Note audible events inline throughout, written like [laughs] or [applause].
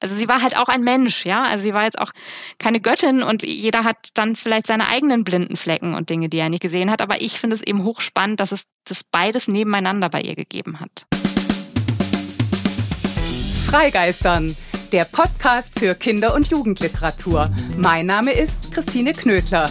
Also sie war halt auch ein Mensch, ja. Also sie war jetzt auch keine Göttin und jeder hat dann vielleicht seine eigenen blinden Flecken und Dinge, die er nicht gesehen hat. Aber ich finde es eben hochspannend, dass es das beides nebeneinander bei ihr gegeben hat. Freigeistern der Podcast für Kinder- und Jugendliteratur. Mein Name ist Christine Knödler.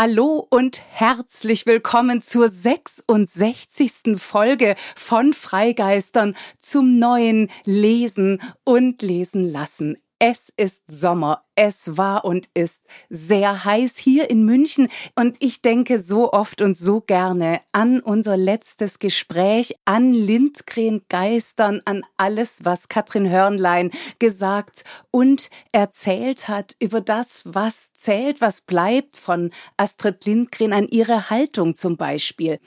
Hallo und herzlich willkommen zur 66. Folge von Freigeistern zum neuen Lesen und Lesen lassen. Es ist Sommer. Es war und ist sehr heiß hier in München und ich denke so oft und so gerne an unser letztes Gespräch, an Lindgren Geistern, an alles, was Katrin Hörnlein gesagt und erzählt hat über das, was zählt, was bleibt von Astrid Lindgren, an ihre Haltung zum Beispiel.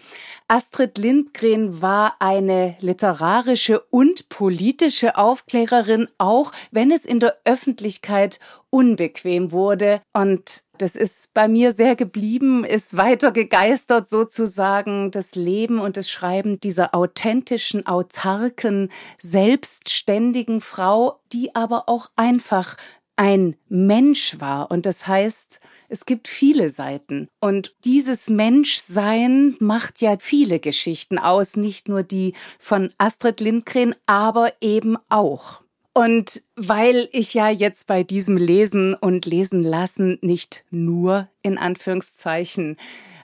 Astrid Lindgren war eine literarische und politische Aufklärerin, auch wenn es in der Öffentlichkeit unbequem wurde. Und das ist bei mir sehr geblieben, ist weiter gegeistert sozusagen das Leben und das Schreiben dieser authentischen, autarken, selbstständigen Frau, die aber auch einfach ein Mensch war. Und das heißt, es gibt viele Seiten. Und dieses Menschsein macht ja viele Geschichten aus, nicht nur die von Astrid Lindgren, aber eben auch. Und weil ich ja jetzt bei diesem Lesen und Lesen lassen nicht nur in Anführungszeichen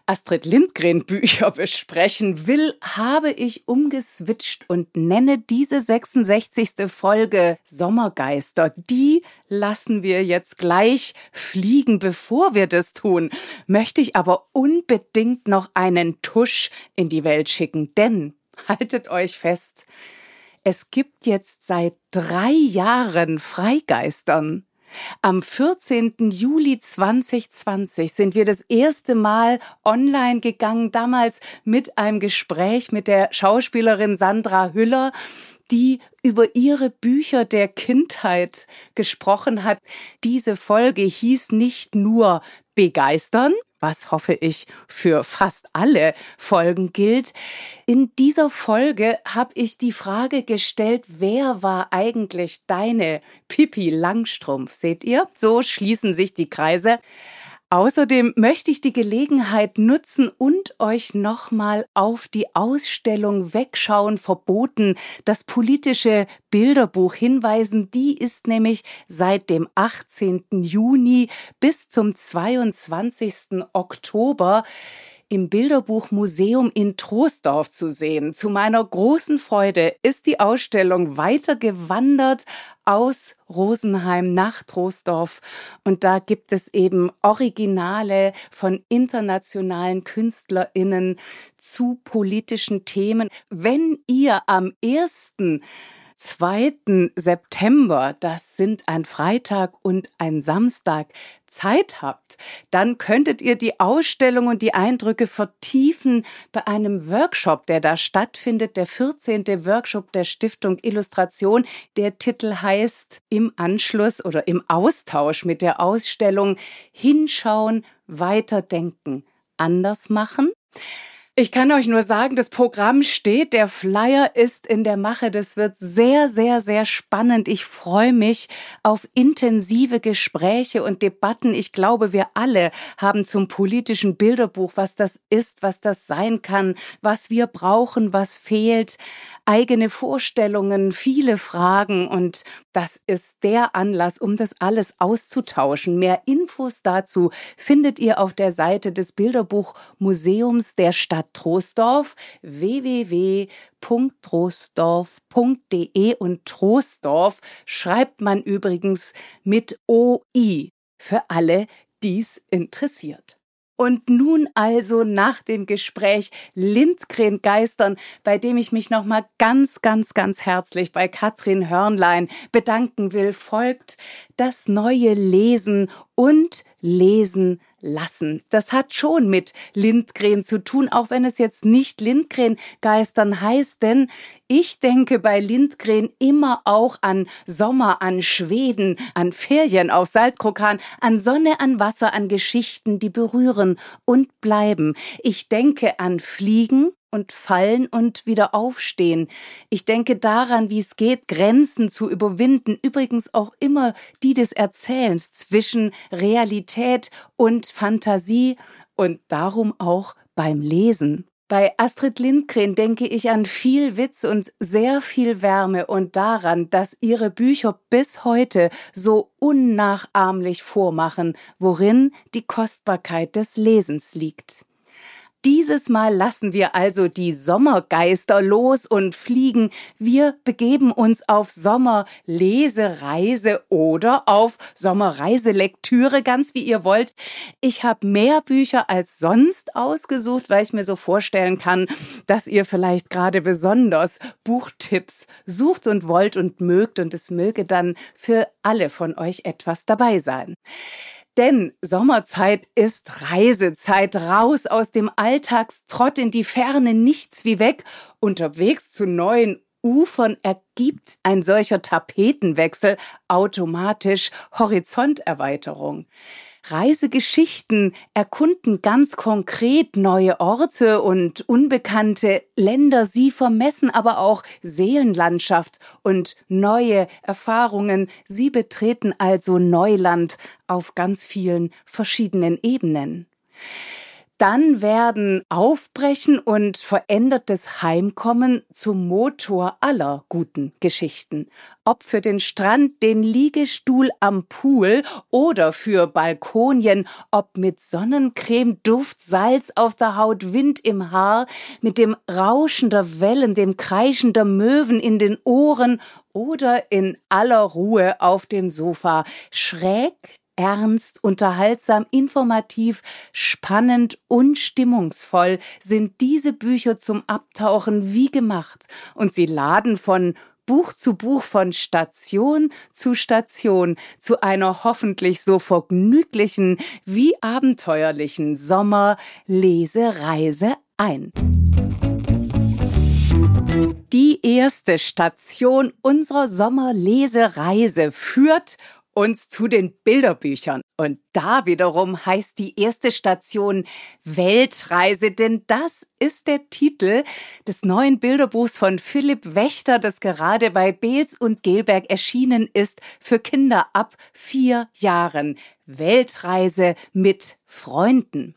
Astrid Lindgren Bücher [laughs] besprechen will, habe ich umgeswitcht und nenne diese 66. Folge Sommergeister. Die lassen wir jetzt gleich fliegen. Bevor wir das tun, möchte ich aber unbedingt noch einen Tusch in die Welt schicken, denn haltet euch fest, es gibt jetzt seit drei Jahren Freigeistern. Am 14. Juli 2020 sind wir das erste Mal online gegangen, damals mit einem Gespräch mit der Schauspielerin Sandra Hüller, die über ihre Bücher der Kindheit gesprochen hat. Diese Folge hieß nicht nur begeistern, was hoffe ich für fast alle Folgen gilt. In dieser Folge habe ich die Frage gestellt, wer war eigentlich deine Pippi Langstrumpf? Seht ihr? So schließen sich die Kreise. Außerdem möchte ich die Gelegenheit nutzen und euch nochmal auf die Ausstellung Wegschauen verboten, das politische Bilderbuch hinweisen. Die ist nämlich seit dem 18. Juni bis zum 22. Oktober im Bilderbuchmuseum in Troisdorf zu sehen. Zu meiner großen Freude ist die Ausstellung weitergewandert aus Rosenheim nach Troisdorf und da gibt es eben Originale von internationalen Künstlerinnen zu politischen Themen. Wenn ihr am ersten 2. September, das sind ein Freitag und ein Samstag, Zeit habt, dann könntet ihr die Ausstellung und die Eindrücke vertiefen bei einem Workshop, der da stattfindet, der 14. Workshop der Stiftung Illustration. Der Titel heißt Im Anschluss oder im Austausch mit der Ausstellung Hinschauen, weiterdenken, anders machen. Ich kann euch nur sagen, das Programm steht, der Flyer ist in der Mache. Das wird sehr, sehr, sehr spannend. Ich freue mich auf intensive Gespräche und Debatten. Ich glaube, wir alle haben zum politischen Bilderbuch, was das ist, was das sein kann, was wir brauchen, was fehlt, eigene Vorstellungen, viele Fragen und das ist der Anlass, um das alles auszutauschen. Mehr Infos dazu findet ihr auf der Seite des Bilderbuchmuseums der Stadt Troisdorf www.troisdorf.de und Troisdorf schreibt man übrigens mit OI für alle, dies interessiert. Und nun also nach dem Gespräch Lindgren geistern, bei dem ich mich nochmal ganz, ganz, ganz herzlich bei Katrin Hörnlein bedanken will, folgt das neue Lesen und Lesen lassen. Das hat schon mit Lindgren zu tun, auch wenn es jetzt nicht Lindgren geistern heißt, denn ich denke bei Lindgren immer auch an Sommer, an Schweden, an Ferien auf Saltkrokan, an Sonne, an Wasser, an Geschichten, die berühren und bleiben. Ich denke an Fliegen, und fallen und wieder aufstehen. Ich denke daran, wie es geht, Grenzen zu überwinden, übrigens auch immer die des Erzählens zwischen Realität und Fantasie und darum auch beim Lesen. Bei Astrid Lindgren denke ich an viel Witz und sehr viel Wärme und daran, dass ihre Bücher bis heute so unnachahmlich vormachen, worin die Kostbarkeit des Lesens liegt. Dieses Mal lassen wir also die Sommergeister los und fliegen. Wir begeben uns auf Sommerlesereise oder auf Sommerreiselektüre, ganz wie ihr wollt. Ich habe mehr Bücher als sonst ausgesucht, weil ich mir so vorstellen kann, dass ihr vielleicht gerade besonders Buchtipps sucht und wollt und mögt und es möge dann für alle von euch etwas dabei sein. Denn Sommerzeit ist Reisezeit, raus aus dem Alltagstrott in die Ferne, nichts wie weg, unterwegs zu neuen Ufern ergibt ein solcher Tapetenwechsel automatisch Horizonterweiterung. Reisegeschichten erkunden ganz konkret neue Orte und unbekannte Länder. Sie vermessen aber auch Seelenlandschaft und neue Erfahrungen. Sie betreten also Neuland auf ganz vielen verschiedenen Ebenen dann werden Aufbrechen und verändertes Heimkommen zum Motor aller guten Geschichten. Ob für den Strand, den Liegestuhl am Pool oder für Balkonien, ob mit Sonnencreme, Duft, Salz auf der Haut, Wind im Haar, mit dem Rauschen der Wellen, dem Kreischen der Möwen in den Ohren oder in aller Ruhe auf dem Sofa, schräg ernst, unterhaltsam, informativ, spannend und stimmungsvoll sind diese Bücher zum Abtauchen wie gemacht und sie laden von Buch zu Buch von Station zu Station zu einer hoffentlich so vergnüglichen wie abenteuerlichen Sommerlesereise ein. Die erste Station unserer Sommerlesereise führt uns zu den Bilderbüchern. Und da wiederum heißt die erste Station Weltreise, denn das ist der Titel des neuen Bilderbuchs von Philipp Wächter, das gerade bei Beels und Gelberg erschienen ist für Kinder ab vier Jahren. Weltreise mit Freunden.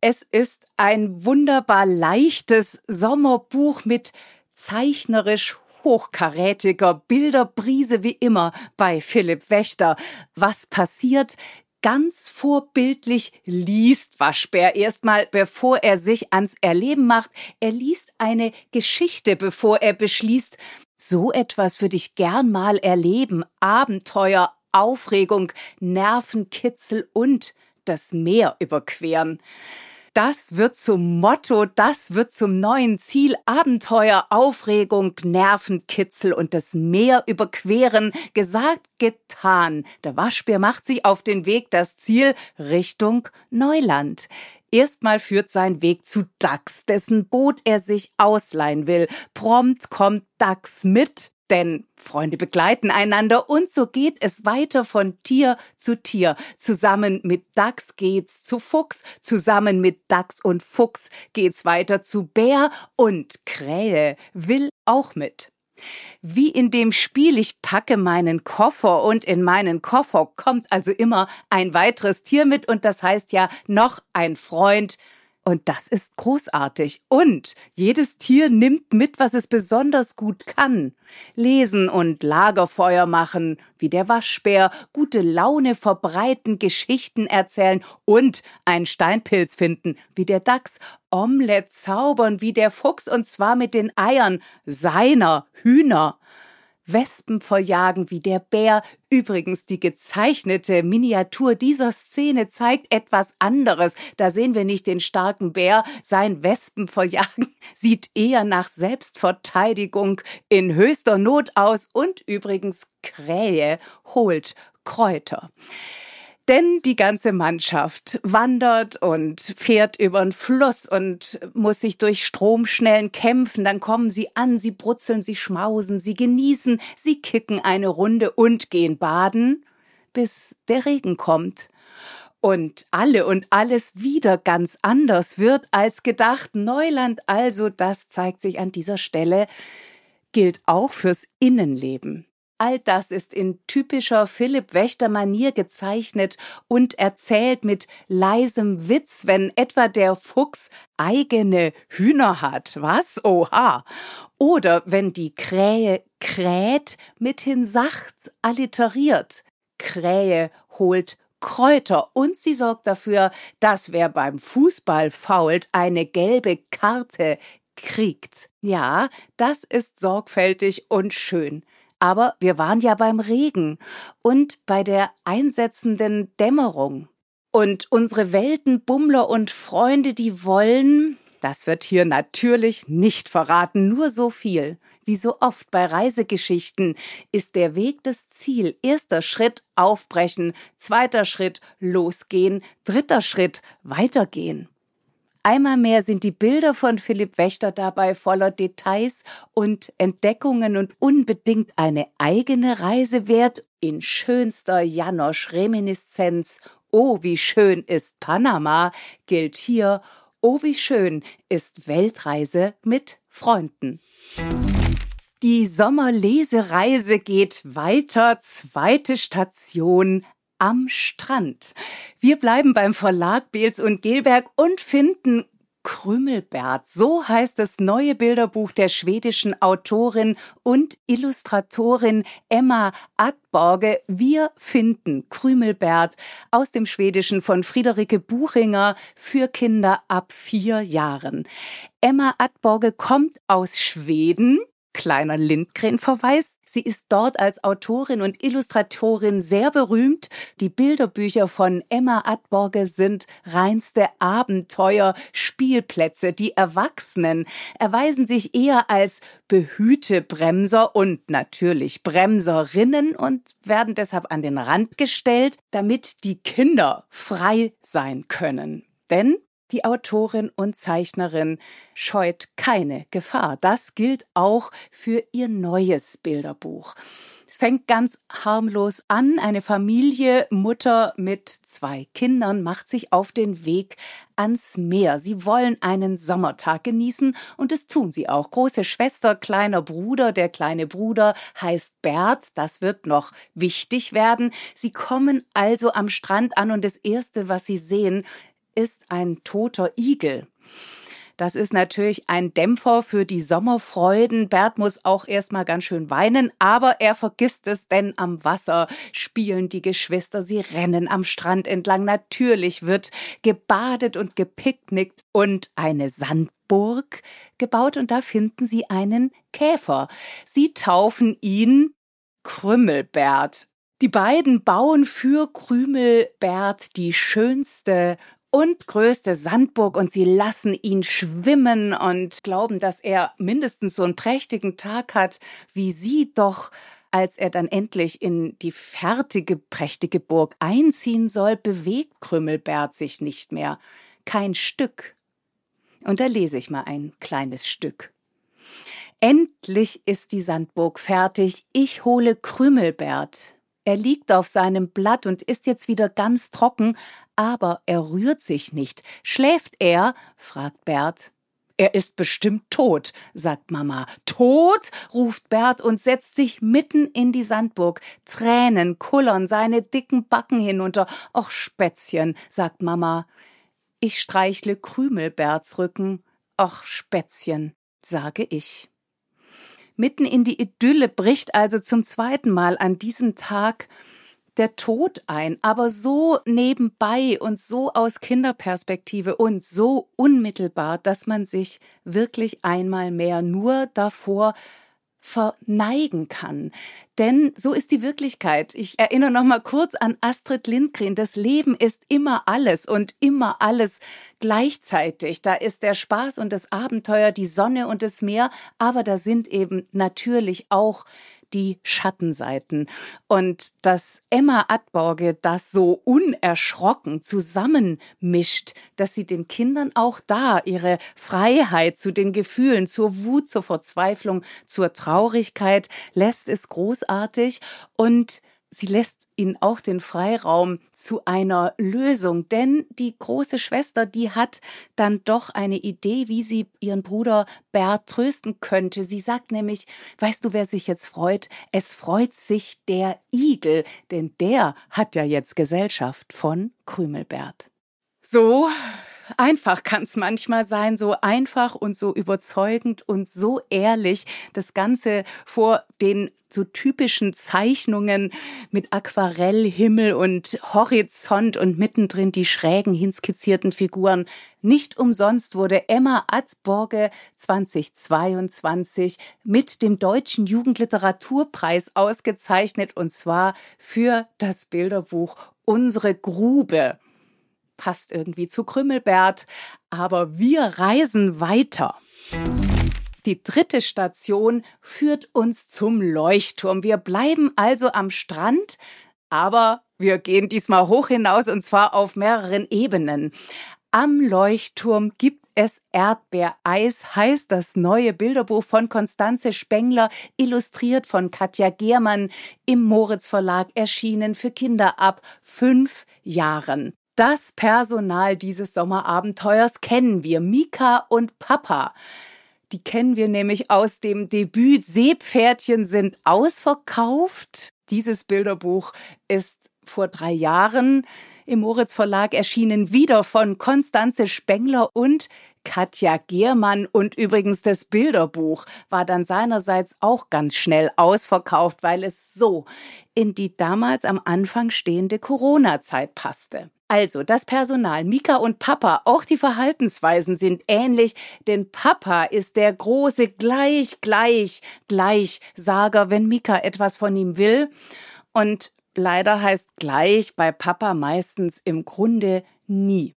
Es ist ein wunderbar leichtes Sommerbuch mit zeichnerisch hochkarätiger Bilderbrise wie immer bei Philipp Wächter. Was passiert? Ganz vorbildlich liest Waschbär erstmal, bevor er sich ans Erleben macht. Er liest eine Geschichte, bevor er beschließt, so etwas würde ich gern mal erleben. Abenteuer, Aufregung, Nervenkitzel und das Meer überqueren. Das wird zum Motto, das wird zum neuen Ziel. Abenteuer, Aufregung, Nervenkitzel und das Meer überqueren. Gesagt, getan. Der Waschbär macht sich auf den Weg, das Ziel Richtung Neuland. Erstmal führt sein Weg zu Dax, dessen Boot er sich ausleihen will. Prompt kommt Dax mit denn Freunde begleiten einander und so geht es weiter von Tier zu Tier. Zusammen mit Dachs geht's zu Fuchs, zusammen mit Dachs und Fuchs geht's weiter zu Bär und Krähe will auch mit. Wie in dem Spiel, ich packe meinen Koffer und in meinen Koffer kommt also immer ein weiteres Tier mit und das heißt ja noch ein Freund und das ist großartig. Und jedes Tier nimmt mit, was es besonders gut kann. Lesen und Lagerfeuer machen, wie der Waschbär, gute Laune verbreiten, Geschichten erzählen und einen Steinpilz finden, wie der Dachs, Omelette zaubern, wie der Fuchs, und zwar mit den Eiern seiner Hühner. Wespen verjagen wie der Bär. Übrigens, die gezeichnete Miniatur dieser Szene zeigt etwas anderes. Da sehen wir nicht den starken Bär, sein Wespen verjagen [laughs] sieht eher nach Selbstverteidigung in höchster Not aus und übrigens Krähe holt Kräuter. Denn die ganze Mannschaft wandert und fährt über den Fluss und muss sich durch Stromschnellen kämpfen. Dann kommen sie an, sie brutzeln, sie schmausen, sie genießen, sie kicken eine Runde und gehen baden, bis der Regen kommt. Und alle und alles wieder ganz anders wird als gedacht. Neuland also, das zeigt sich an dieser Stelle, gilt auch fürs Innenleben. All das ist in typischer Philipp Wächter Manier gezeichnet und erzählt mit leisem Witz, wenn etwa der Fuchs eigene Hühner hat. Was? Oha. Oder wenn die Krähe kräht, mithin sacht alliteriert. Krähe holt Kräuter und sie sorgt dafür, dass wer beim Fußball fault, eine gelbe Karte kriegt. Ja, das ist sorgfältig und schön. Aber wir waren ja beim Regen und bei der einsetzenden Dämmerung. Und unsere Weltenbummler und Freunde, die wollen, das wird hier natürlich nicht verraten, nur so viel. Wie so oft bei Reisegeschichten ist der Weg das Ziel. Erster Schritt aufbrechen, zweiter Schritt losgehen, dritter Schritt weitergehen. Einmal mehr sind die Bilder von Philipp Wächter dabei voller Details und Entdeckungen und unbedingt eine eigene Reise wert in schönster Janosch-Reminiszenz. Oh, wie schön ist Panama, gilt hier. Oh, wie schön ist Weltreise mit Freunden. Die Sommerlesereise geht weiter. Zweite Station am Strand. Wir bleiben beim Verlag Beels und Gelberg und finden Krümelbert. So heißt das neue Bilderbuch der schwedischen Autorin und Illustratorin Emma Adborge. Wir finden Krümelbert aus dem Schwedischen von Friederike Buchinger für Kinder ab vier Jahren. Emma Adborge kommt aus Schweden, Kleiner Lindgren-Verweis. Sie ist dort als Autorin und Illustratorin sehr berühmt. Die Bilderbücher von Emma Adborge sind reinste Abenteuer, Spielplätze. Die Erwachsenen erweisen sich eher als Behütebremser und natürlich Bremserinnen und werden deshalb an den Rand gestellt, damit die Kinder frei sein können. Denn die Autorin und Zeichnerin scheut keine Gefahr. Das gilt auch für ihr neues Bilderbuch. Es fängt ganz harmlos an. Eine Familie, Mutter mit zwei Kindern, macht sich auf den Weg ans Meer. Sie wollen einen Sommertag genießen und das tun sie auch. Große Schwester, kleiner Bruder, der kleine Bruder heißt Bert. Das wird noch wichtig werden. Sie kommen also am Strand an und das erste, was sie sehen, ist ein toter Igel. Das ist natürlich ein Dämpfer für die Sommerfreuden. Bert muss auch erstmal ganz schön weinen, aber er vergisst es, denn am Wasser spielen die Geschwister, sie rennen am Strand entlang. Natürlich wird gebadet und gepicknickt und eine Sandburg gebaut und da finden sie einen Käfer. Sie taufen ihn Krümmelbert. Die beiden bauen für Krümelbert die schönste und größte Sandburg und sie lassen ihn schwimmen und glauben, dass er mindestens so einen prächtigen Tag hat wie sie doch als er dann endlich in die fertige, prächtige Burg einziehen soll, bewegt Krümmelbert sich nicht mehr. Kein Stück. Und da lese ich mal ein kleines Stück. Endlich ist die Sandburg fertig. Ich hole Krümelbert. Er liegt auf seinem Blatt und ist jetzt wieder ganz trocken, aber er rührt sich nicht. Schläft er? fragt Bert. Er ist bestimmt tot, sagt Mama. Tot? ruft Bert und setzt sich mitten in die Sandburg. Tränen kullern seine dicken Backen hinunter. Och, Spätzchen, sagt Mama. Ich streichle Krümelberts Rücken. Och, Spätzchen, sage ich. Mitten in die Idylle bricht also zum zweiten Mal an diesem Tag der Tod ein, aber so nebenbei und so aus Kinderperspektive und so unmittelbar, dass man sich wirklich einmal mehr nur davor verneigen kann. Denn so ist die Wirklichkeit. Ich erinnere noch mal kurz an Astrid Lindgren. Das Leben ist immer alles und immer alles gleichzeitig. Da ist der Spaß und das Abenteuer, die Sonne und das Meer, aber da sind eben natürlich auch die Schattenseiten. Und dass Emma Adborge das so unerschrocken zusammenmischt, dass sie den Kindern auch da ihre Freiheit zu den Gefühlen, zur Wut, zur Verzweiflung, zur Traurigkeit lässt, ist großartig und sie lässt ihnen auch den Freiraum zu einer Lösung, denn die große Schwester, die hat dann doch eine Idee, wie sie ihren Bruder Bert trösten könnte. Sie sagt nämlich, weißt du, wer sich jetzt freut? Es freut sich der Igel, denn der hat ja jetzt Gesellschaft von Krümelbert. So einfach kann es manchmal sein, so einfach und so überzeugend und so ehrlich, das Ganze vor den so typischen Zeichnungen mit Aquarellhimmel und Horizont und mittendrin die schrägen hinskizzierten Figuren. Nicht umsonst wurde Emma Atzborge 2022 mit dem Deutschen Jugendliteraturpreis ausgezeichnet und zwar für das Bilderbuch Unsere Grube passt irgendwie zu Krümmelbert, aber wir reisen weiter. Die dritte Station führt uns zum Leuchtturm. Wir bleiben also am Strand, aber wir gehen diesmal hoch hinaus und zwar auf mehreren Ebenen. Am Leuchtturm gibt es Erdbeereis, heißt das neue Bilderbuch von Konstanze Spengler, illustriert von Katja Gehrmann, im Moritz Verlag erschienen für Kinder ab fünf Jahren. Das Personal dieses Sommerabenteuers kennen wir, Mika und Papa. Die kennen wir nämlich aus dem Debüt Seepferdchen sind ausverkauft. Dieses Bilderbuch ist vor drei Jahren im Moritz Verlag erschienen, wieder von Konstanze Spengler und Katja Giermann und übrigens das Bilderbuch war dann seinerseits auch ganz schnell ausverkauft, weil es so in die damals am Anfang stehende Corona-Zeit passte. Also, das Personal, Mika und Papa, auch die Verhaltensweisen sind ähnlich, denn Papa ist der große gleich, gleich, gleich Sager, wenn Mika etwas von ihm will. Und leider heißt gleich bei Papa meistens im Grunde nie.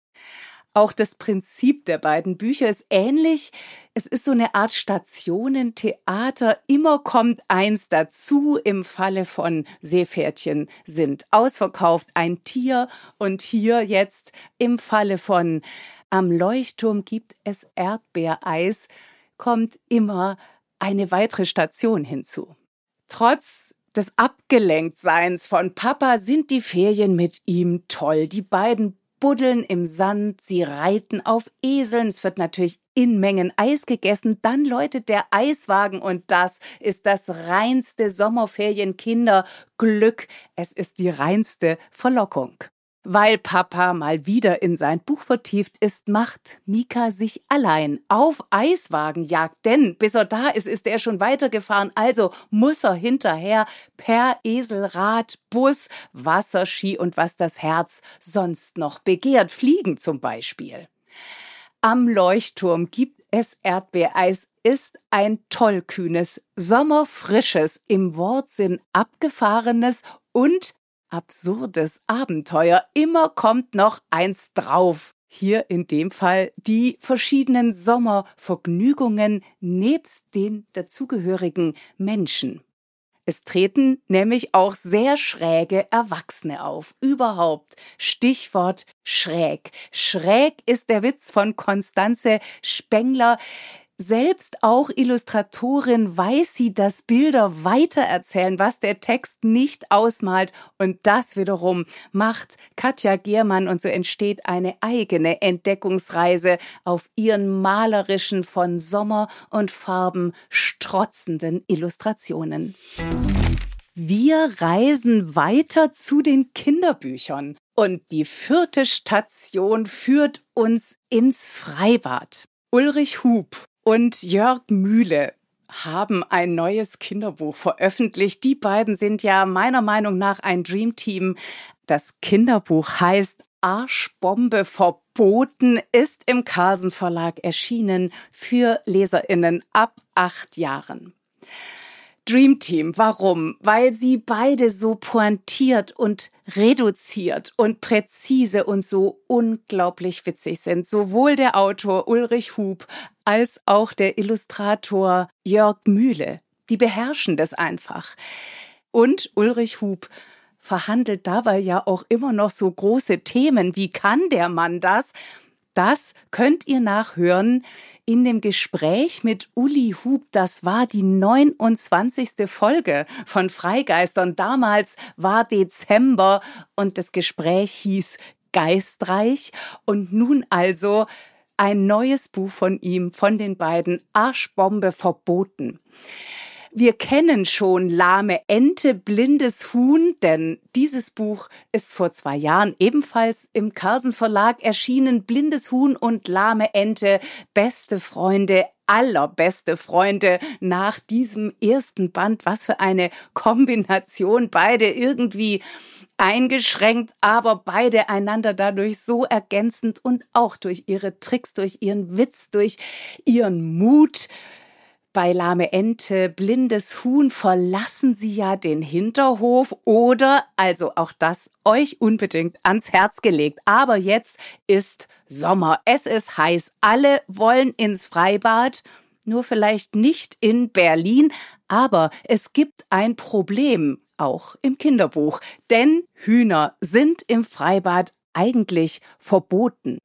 Auch das Prinzip der beiden Bücher ist ähnlich. Es ist so eine Art Stationentheater. Immer kommt eins dazu. Im Falle von Seepferdchen sind ausverkauft ein Tier und hier jetzt im Falle von Am Leuchtturm gibt es Erdbeereis, kommt immer eine weitere Station hinzu. Trotz des Abgelenktseins von Papa sind die Ferien mit ihm toll. Die beiden buddeln im Sand, sie reiten auf Eseln, es wird natürlich in Mengen Eis gegessen, dann läutet der Eiswagen und das ist das reinste Sommerferienkinderglück, es ist die reinste Verlockung. Weil Papa mal wieder in sein Buch vertieft ist, macht Mika sich allein auf Eiswagenjagd. Denn bis er da ist, ist er schon weitergefahren. Also muss er hinterher per Eselrad, Bus, Wasserski und was das Herz sonst noch begehrt. Fliegen zum Beispiel. Am Leuchtturm gibt es Erdbeereis, ist ein tollkühnes, sommerfrisches, im Wortsinn abgefahrenes und absurdes Abenteuer. Immer kommt noch eins drauf. Hier in dem Fall die verschiedenen Sommervergnügungen nebst den dazugehörigen Menschen. Es treten nämlich auch sehr schräge Erwachsene auf. Überhaupt. Stichwort schräg. Schräg ist der Witz von Konstanze Spengler selbst auch Illustratorin weiß sie, dass Bilder weitererzählen, was der Text nicht ausmalt. Und das wiederum macht Katja Giermann und so entsteht eine eigene Entdeckungsreise auf ihren malerischen von Sommer und Farben strotzenden Illustrationen. Wir reisen weiter zu den Kinderbüchern. Und die vierte Station führt uns ins Freibad. Ulrich Hub und Jörg Mühle haben ein neues Kinderbuch veröffentlicht. Die beiden sind ja meiner Meinung nach ein Dreamteam. Das Kinderbuch heißt Arschbombe verboten, ist im Carlsen Verlag erschienen für Leserinnen ab acht Jahren. Dream Team. Warum? Weil sie beide so pointiert und reduziert und präzise und so unglaublich witzig sind. Sowohl der Autor Ulrich Hub als auch der Illustrator Jörg Mühle. Die beherrschen das einfach. Und Ulrich Hub verhandelt dabei ja auch immer noch so große Themen. Wie kann der Mann das? Das könnt ihr nachhören in dem Gespräch mit Uli Hub. Das war die 29. Folge von Freigeistern. Damals war Dezember und das Gespräch hieß Geistreich. Und nun also ein neues Buch von ihm, von den beiden Arschbombe verboten. Wir kennen schon lahme Ente, blindes Huhn, denn dieses Buch ist vor zwei Jahren ebenfalls im Carlsen Verlag erschienen. Blindes Huhn und lahme Ente, beste Freunde, allerbeste Freunde nach diesem ersten Band. Was für eine Kombination. Beide irgendwie eingeschränkt, aber beide einander dadurch so ergänzend und auch durch ihre Tricks, durch ihren Witz, durch ihren Mut bei lahme Ente, blindes Huhn verlassen Sie ja den Hinterhof oder, also auch das euch unbedingt ans Herz gelegt. Aber jetzt ist Sommer, es ist heiß, alle wollen ins Freibad, nur vielleicht nicht in Berlin, aber es gibt ein Problem, auch im Kinderbuch, denn Hühner sind im Freibad eigentlich verboten.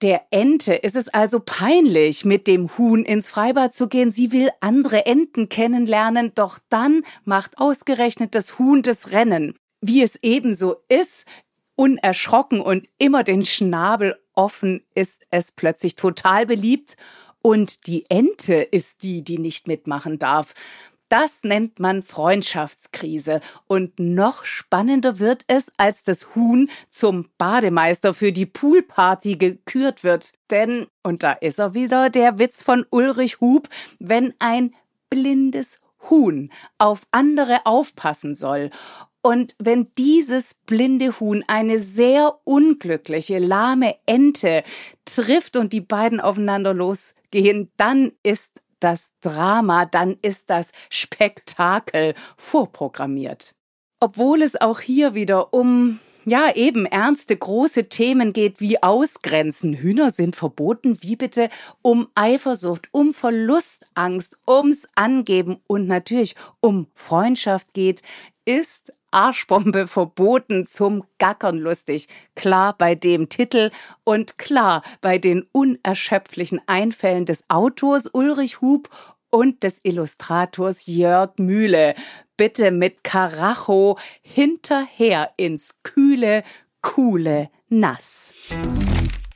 Der Ente ist es also peinlich, mit dem Huhn ins Freibad zu gehen. Sie will andere Enten kennenlernen, doch dann macht ausgerechnet das Huhn das Rennen. Wie es ebenso ist, unerschrocken und immer den Schnabel offen, ist es plötzlich total beliebt. Und die Ente ist die, die nicht mitmachen darf. Das nennt man Freundschaftskrise. Und noch spannender wird es, als das Huhn zum Bademeister für die Poolparty gekürt wird. Denn, und da ist er wieder, der Witz von Ulrich Hub, wenn ein blindes Huhn auf andere aufpassen soll und wenn dieses blinde Huhn eine sehr unglückliche, lahme Ente trifft und die beiden aufeinander losgehen, dann ist das Drama, dann ist das Spektakel vorprogrammiert. Obwohl es auch hier wieder um ja, eben ernste, große Themen geht wie Ausgrenzen. Hühner sind verboten, wie bitte um Eifersucht, um Verlustangst, ums Angeben und natürlich um Freundschaft geht, ist Arschbombe verboten zum Gackern lustig. Klar bei dem Titel und klar bei den unerschöpflichen Einfällen des Autors Ulrich Hub und des Illustrators Jörg Mühle. Bitte mit Karacho hinterher ins kühle, coole Nass.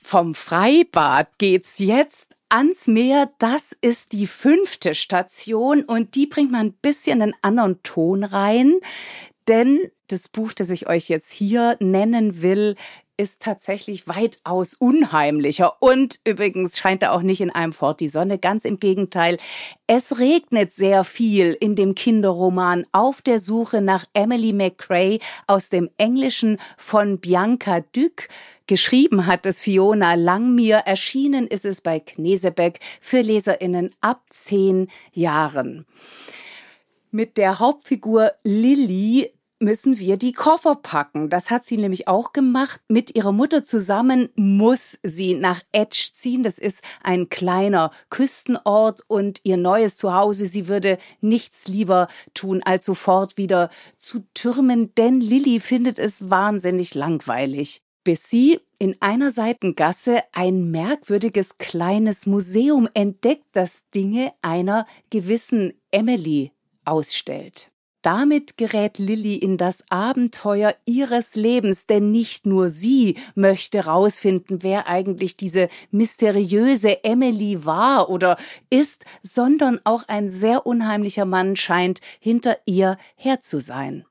Vom Freibad geht's jetzt ans Meer. Das ist die fünfte Station und die bringt man ein bisschen einen anderen Ton rein. Denn das Buch, das ich euch jetzt hier nennen will, ist tatsächlich weitaus unheimlicher. Und übrigens scheint da auch nicht in einem Fort die Sonne. Ganz im Gegenteil. Es regnet sehr viel in dem Kinderroman Auf der Suche nach Emily McCrae aus dem Englischen von Bianca Duc. Geschrieben hat es Fiona Langmir. Erschienen ist es bei Knesebeck für LeserInnen ab zehn Jahren. Mit der Hauptfigur Lilly müssen wir die Koffer packen. Das hat sie nämlich auch gemacht. Mit ihrer Mutter zusammen muss sie nach Edge ziehen. Das ist ein kleiner Küstenort und ihr neues Zuhause. Sie würde nichts lieber tun, als sofort wieder zu türmen, denn Lilly findet es wahnsinnig langweilig. Bis sie in einer Seitengasse ein merkwürdiges kleines Museum entdeckt, das Dinge einer gewissen Emily ausstellt. Damit gerät Lilly in das Abenteuer ihres Lebens, denn nicht nur sie möchte rausfinden, wer eigentlich diese mysteriöse Emily war oder ist, sondern auch ein sehr unheimlicher Mann scheint hinter ihr her zu sein.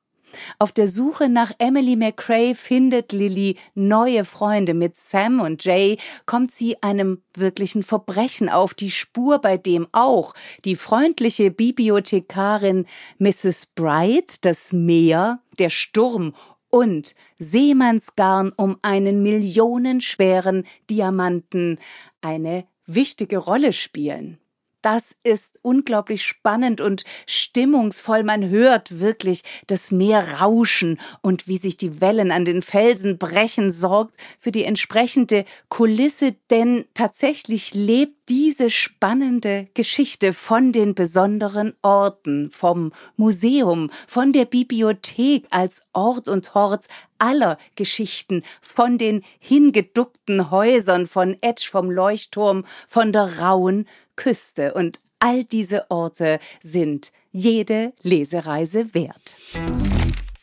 Auf der Suche nach Emily McCrae findet Lily neue Freunde. Mit Sam und Jay kommt sie einem wirklichen Verbrechen auf die Spur, bei dem auch die freundliche Bibliothekarin Mrs. Bright, das Meer, der Sturm und Seemannsgarn um einen millionenschweren Diamanten eine wichtige Rolle spielen. Das ist unglaublich spannend und stimmungsvoll. Man hört wirklich das Meer rauschen und wie sich die Wellen an den Felsen brechen, sorgt für die entsprechende Kulisse, denn tatsächlich lebt diese spannende Geschichte von den besonderen Orten, vom Museum, von der Bibliothek als Ort und Hort aller Geschichten, von den hingeduckten Häusern, von Etsch vom Leuchtturm, von der rauen Küste und all diese Orte sind jede Lesereise wert.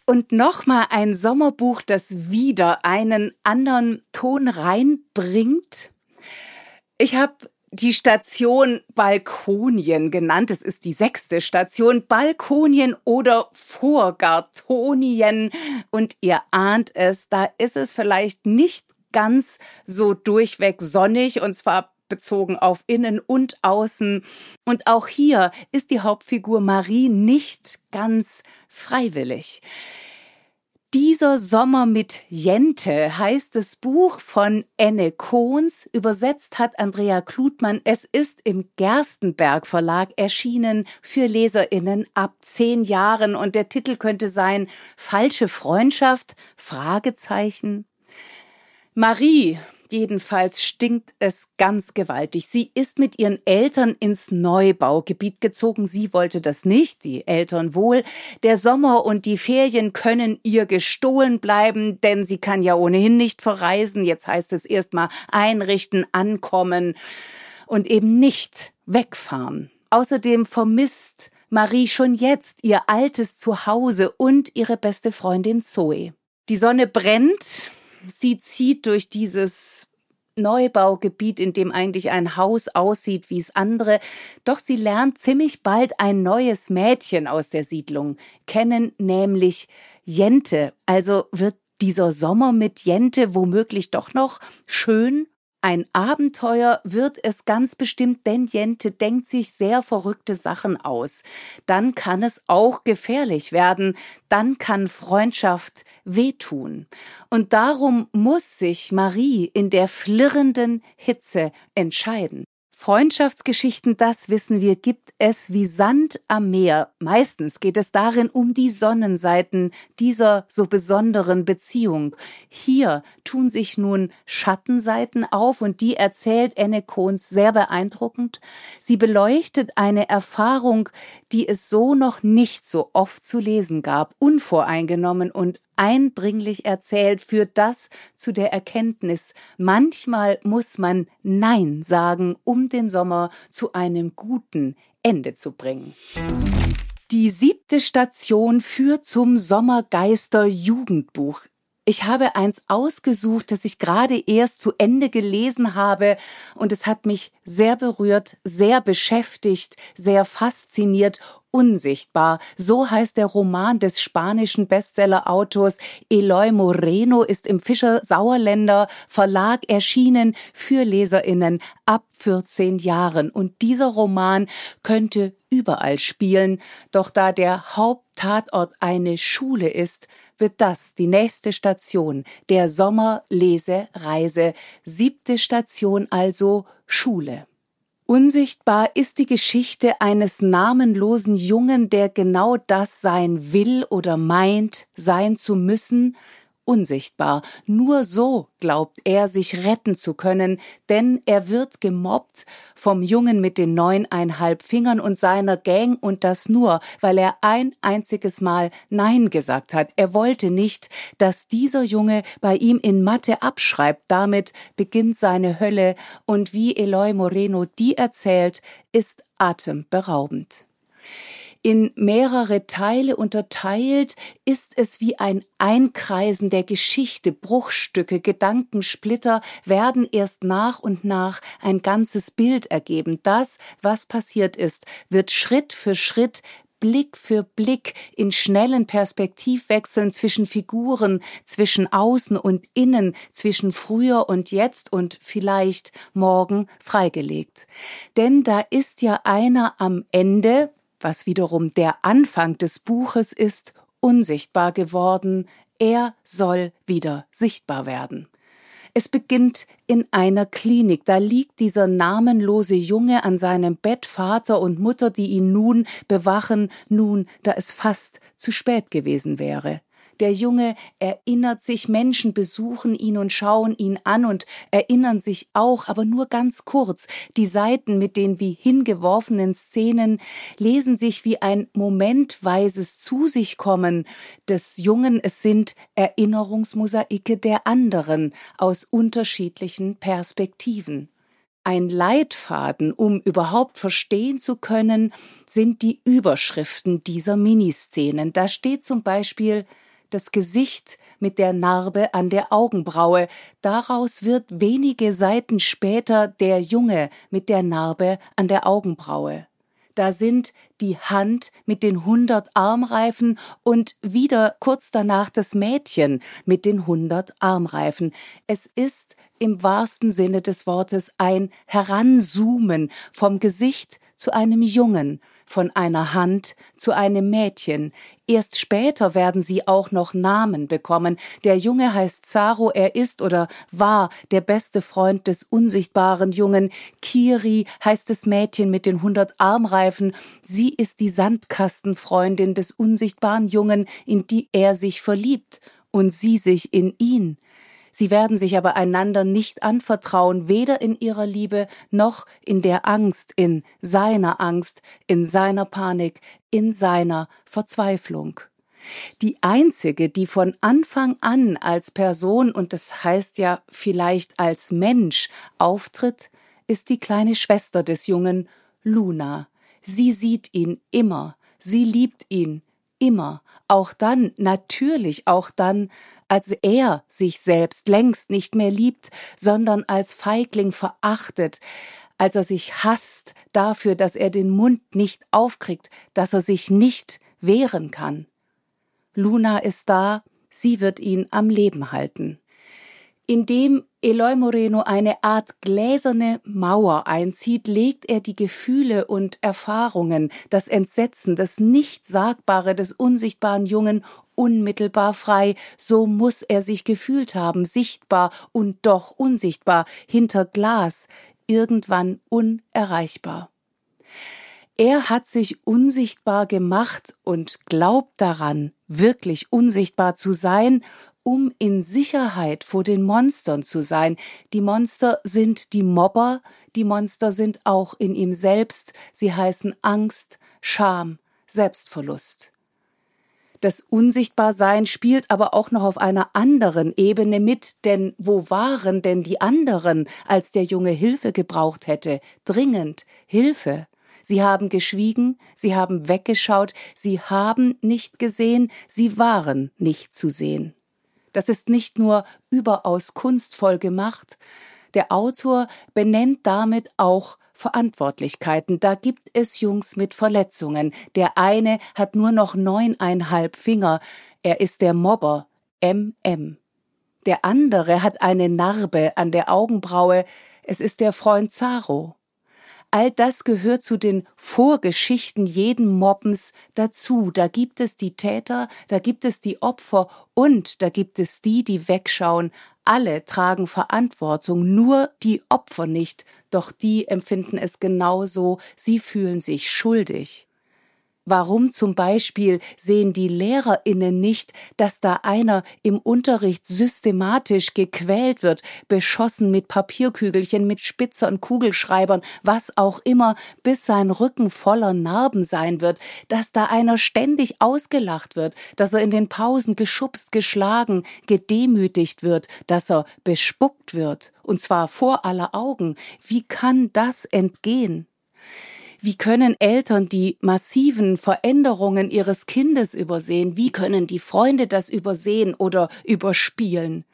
Und nochmal ein Sommerbuch, das wieder einen anderen Ton reinbringt. Ich habe die Station Balkonien genannt. Es ist die sechste Station Balkonien oder Vorgartonien. Und ihr ahnt es, da ist es vielleicht nicht ganz so durchweg sonnig und zwar bezogen auf Innen und Außen. Und auch hier ist die Hauptfigur Marie nicht ganz freiwillig. Dieser Sommer mit Jente heißt das Buch von Enne Kohns. Übersetzt hat Andrea Klutmann. Es ist im Gerstenberg Verlag erschienen für LeserInnen ab zehn Jahren und der Titel könnte sein Falsche Freundschaft? Fragezeichen. Marie Jedenfalls stinkt es ganz gewaltig. Sie ist mit ihren Eltern ins Neubaugebiet gezogen. Sie wollte das nicht, die Eltern wohl. Der Sommer und die Ferien können ihr gestohlen bleiben, denn sie kann ja ohnehin nicht verreisen. Jetzt heißt es erstmal einrichten, ankommen und eben nicht wegfahren. Außerdem vermisst Marie schon jetzt ihr altes Zuhause und ihre beste Freundin Zoe. Die Sonne brennt, sie zieht durch dieses Neubaugebiet, in dem eigentlich ein Haus aussieht wie es andere, doch sie lernt ziemlich bald ein neues Mädchen aus der Siedlung kennen, nämlich Jente. Also wird dieser Sommer mit Jente womöglich doch noch schön ein Abenteuer wird es ganz bestimmt, denn Jente denkt sich sehr verrückte Sachen aus. Dann kann es auch gefährlich werden, dann kann Freundschaft wehtun. Und darum muss sich Marie in der flirrenden Hitze entscheiden. Freundschaftsgeschichten, das wissen wir, gibt es wie Sand am Meer. Meistens geht es darin um die Sonnenseiten dieser so besonderen Beziehung. Hier tun sich nun Schattenseiten auf und die erzählt Enne Kohns sehr beeindruckend. Sie beleuchtet eine Erfahrung, die es so noch nicht so oft zu lesen gab, unvoreingenommen und eindringlich erzählt, führt das zu der Erkenntnis, manchmal muss man Nein sagen, um den Sommer zu einem guten Ende zu bringen. Die siebte Station führt zum Sommergeister Jugendbuch. Ich habe eins ausgesucht, das ich gerade erst zu Ende gelesen habe, und es hat mich sehr berührt, sehr beschäftigt, sehr fasziniert Unsichtbar, so heißt der Roman des spanischen Bestseller-Autors Eloy Moreno, ist im Fischer Sauerländer Verlag erschienen für LeserInnen ab 14 Jahren. Und dieser Roman könnte überall spielen, doch da der Haupttatort eine Schule ist, wird das die nächste Station der Sommerlesereise. Siebte Station also Schule. Unsichtbar ist die Geschichte eines namenlosen Jungen, der genau das sein will oder meint, sein zu müssen, unsichtbar. Nur so glaubt er, sich retten zu können, denn er wird gemobbt vom Jungen mit den neuneinhalb Fingern und seiner Gang und das nur, weil er ein einziges Mal Nein gesagt hat. Er wollte nicht, dass dieser Junge bei ihm in Mathe abschreibt. Damit beginnt seine Hölle und wie Eloy Moreno die erzählt, ist atemberaubend in mehrere Teile unterteilt, ist es wie ein Einkreisen der Geschichte, Bruchstücke, Gedankensplitter werden erst nach und nach ein ganzes Bild ergeben. Das, was passiert ist, wird Schritt für Schritt Blick für Blick in schnellen Perspektivwechseln zwischen Figuren, zwischen Außen und Innen, zwischen früher und jetzt und vielleicht morgen freigelegt. Denn da ist ja einer am Ende, was wiederum der Anfang des Buches ist, unsichtbar geworden, er soll wieder sichtbar werden. Es beginnt in einer Klinik. Da liegt dieser namenlose Junge an seinem Bett, Vater und Mutter, die ihn nun bewachen, nun, da es fast zu spät gewesen wäre. Der Junge erinnert sich, Menschen besuchen ihn und schauen ihn an und erinnern sich auch, aber nur ganz kurz. Die Seiten mit den wie hingeworfenen Szenen lesen sich wie ein momentweises Zu sich kommen des Jungen. Es sind Erinnerungsmosaike der anderen aus unterschiedlichen Perspektiven. Ein Leitfaden, um überhaupt verstehen zu können, sind die Überschriften dieser Miniszenen. Da steht zum Beispiel das Gesicht mit der Narbe an der Augenbraue. Daraus wird wenige Seiten später der Junge mit der Narbe an der Augenbraue. Da sind die Hand mit den hundert Armreifen und wieder kurz danach das Mädchen mit den hundert Armreifen. Es ist im wahrsten Sinne des Wortes ein Heranzoomen vom Gesicht zu einem Jungen, von einer Hand zu einem Mädchen. Erst später werden sie auch noch Namen bekommen. Der Junge heißt Zaro, er ist oder war der beste Freund des unsichtbaren Jungen. Kiri heißt das Mädchen mit den hundert Armreifen. Sie ist die Sandkastenfreundin des unsichtbaren Jungen, in die er sich verliebt und sie sich in ihn. Sie werden sich aber einander nicht anvertrauen, weder in ihrer Liebe noch in der Angst, in seiner Angst, in seiner Panik, in seiner Verzweiflung. Die einzige, die von Anfang an als Person und das heißt ja vielleicht als Mensch auftritt, ist die kleine Schwester des Jungen, Luna. Sie sieht ihn immer, sie liebt ihn immer, auch dann, natürlich auch dann, als er sich selbst längst nicht mehr liebt, sondern als Feigling verachtet, als er sich hasst dafür, dass er den Mund nicht aufkriegt, dass er sich nicht wehren kann. Luna ist da, sie wird ihn am Leben halten. Indem Eloy Moreno eine Art gläserne Mauer einzieht, legt er die Gefühle und Erfahrungen, das Entsetzen, das Nichtsagbare des unsichtbaren Jungen unmittelbar frei, so muss er sich gefühlt haben, sichtbar und doch unsichtbar, hinter Glas, irgendwann unerreichbar. Er hat sich unsichtbar gemacht und glaubt daran, wirklich unsichtbar zu sein um in Sicherheit vor den Monstern zu sein. Die Monster sind die Mobber, die Monster sind auch in ihm selbst, sie heißen Angst, Scham, Selbstverlust. Das Unsichtbarsein spielt aber auch noch auf einer anderen Ebene mit, denn wo waren denn die anderen, als der Junge Hilfe gebraucht hätte? Dringend Hilfe. Sie haben geschwiegen, sie haben weggeschaut, sie haben nicht gesehen, sie waren nicht zu sehen. Das ist nicht nur überaus kunstvoll gemacht, der Autor benennt damit auch Verantwortlichkeiten. Da gibt es Jungs mit Verletzungen. Der eine hat nur noch neuneinhalb Finger. Er ist der Mobber, MM. Der andere hat eine Narbe an der Augenbraue. Es ist der Freund Zaro. All das gehört zu den Vorgeschichten jeden Mobbens dazu. Da gibt es die Täter, da gibt es die Opfer und da gibt es die, die wegschauen. Alle tragen Verantwortung, nur die Opfer nicht, doch die empfinden es genauso, sie fühlen sich schuldig. Warum zum Beispiel sehen die Lehrerinnen nicht, dass da einer im Unterricht systematisch gequält wird, beschossen mit Papierkügelchen, mit Spitzer und Kugelschreibern, was auch immer, bis sein Rücken voller Narben sein wird, dass da einer ständig ausgelacht wird, dass er in den Pausen geschubst, geschlagen, gedemütigt wird, dass er bespuckt wird, und zwar vor aller Augen. Wie kann das entgehen? Wie können Eltern die massiven Veränderungen ihres Kindes übersehen? Wie können die Freunde das übersehen oder überspielen?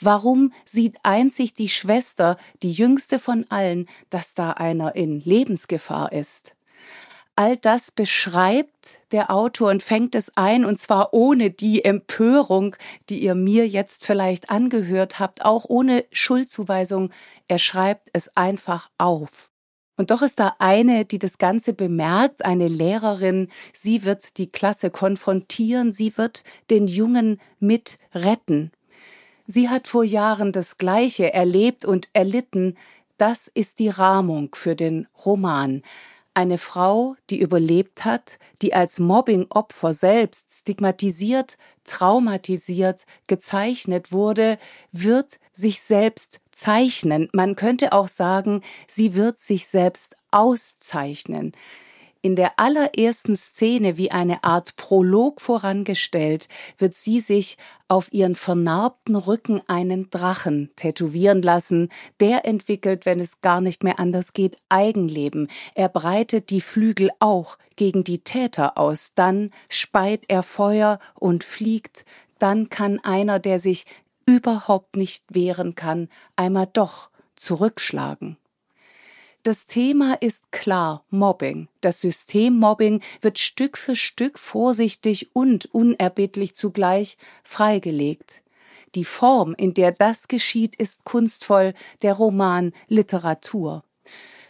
Warum sieht einzig die Schwester, die jüngste von allen, dass da einer in Lebensgefahr ist? All das beschreibt der Autor und fängt es ein, und zwar ohne die Empörung, die ihr mir jetzt vielleicht angehört habt, auch ohne Schuldzuweisung. Er schreibt es einfach auf. Und doch ist da eine, die das Ganze bemerkt, eine Lehrerin. Sie wird die Klasse konfrontieren, sie wird den Jungen mit retten. Sie hat vor Jahren das Gleiche erlebt und erlitten. Das ist die Rahmung für den Roman. Eine Frau, die überlebt hat, die als Mobbing-Opfer selbst stigmatisiert, traumatisiert, gezeichnet wurde, wird sich selbst zeichnen. Man könnte auch sagen, sie wird sich selbst auszeichnen in der allerersten Szene wie eine Art Prolog vorangestellt, wird sie sich auf ihren vernarbten Rücken einen Drachen tätowieren lassen. Der entwickelt, wenn es gar nicht mehr anders geht, Eigenleben. Er breitet die Flügel auch gegen die Täter aus. Dann speit er Feuer und fliegt. Dann kann einer, der sich überhaupt nicht wehren kann, einmal doch zurückschlagen. Das Thema ist klar Mobbing. Das System Mobbing wird Stück für Stück vorsichtig und unerbittlich zugleich freigelegt. Die Form, in der das geschieht, ist kunstvoll, der Roman Literatur.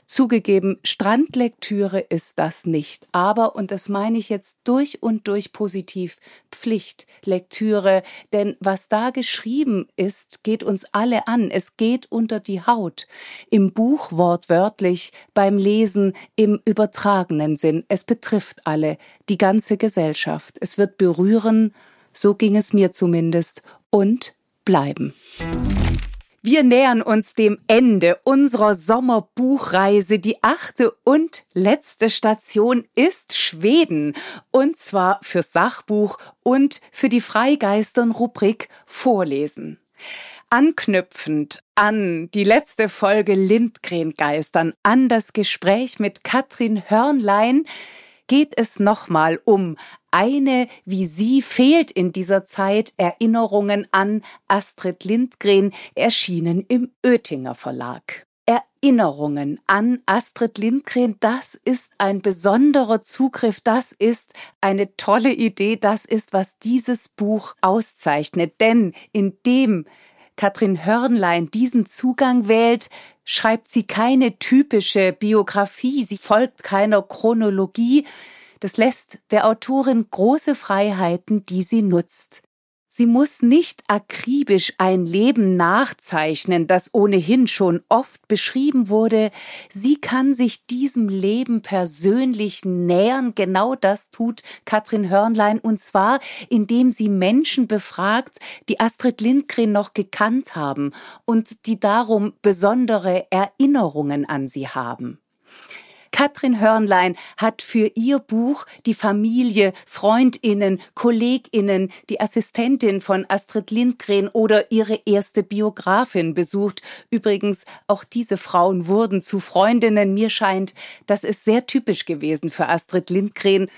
Zugegeben, Strandlektüre ist das nicht, aber, und das meine ich jetzt durch und durch positiv, Pflichtlektüre, denn was da geschrieben ist, geht uns alle an, es geht unter die Haut, im Buch wortwörtlich, beim Lesen im übertragenen Sinn, es betrifft alle, die ganze Gesellschaft, es wird berühren, so ging es mir zumindest, und bleiben. Wir nähern uns dem Ende unserer Sommerbuchreise. Die achte und letzte Station ist Schweden. Und zwar fürs Sachbuch und für die Freigeistern-Rubrik Vorlesen. Anknüpfend an die letzte Folge Lindgren-Geistern, an das Gespräch mit Katrin Hörnlein, geht es nochmal um eine, wie sie fehlt in dieser Zeit, Erinnerungen an Astrid Lindgren, erschienen im Oettinger Verlag. Erinnerungen an Astrid Lindgren, das ist ein besonderer Zugriff, das ist eine tolle Idee, das ist, was dieses Buch auszeichnet. Denn indem Katrin Hörnlein diesen Zugang wählt, schreibt sie keine typische Biografie, sie folgt keiner Chronologie, das lässt der Autorin große Freiheiten, die sie nutzt. Sie muss nicht akribisch ein Leben nachzeichnen, das ohnehin schon oft beschrieben wurde. Sie kann sich diesem Leben persönlich nähern. Genau das tut Katrin Hörnlein und zwar, indem sie Menschen befragt, die Astrid Lindgren noch gekannt haben und die darum besondere Erinnerungen an sie haben. Katrin Hörnlein hat für ihr Buch die Familie, Freundinnen, Kolleginnen, die Assistentin von Astrid Lindgren oder ihre erste Biografin besucht. Übrigens, auch diese Frauen wurden zu Freundinnen. Mir scheint, das ist sehr typisch gewesen für Astrid Lindgren.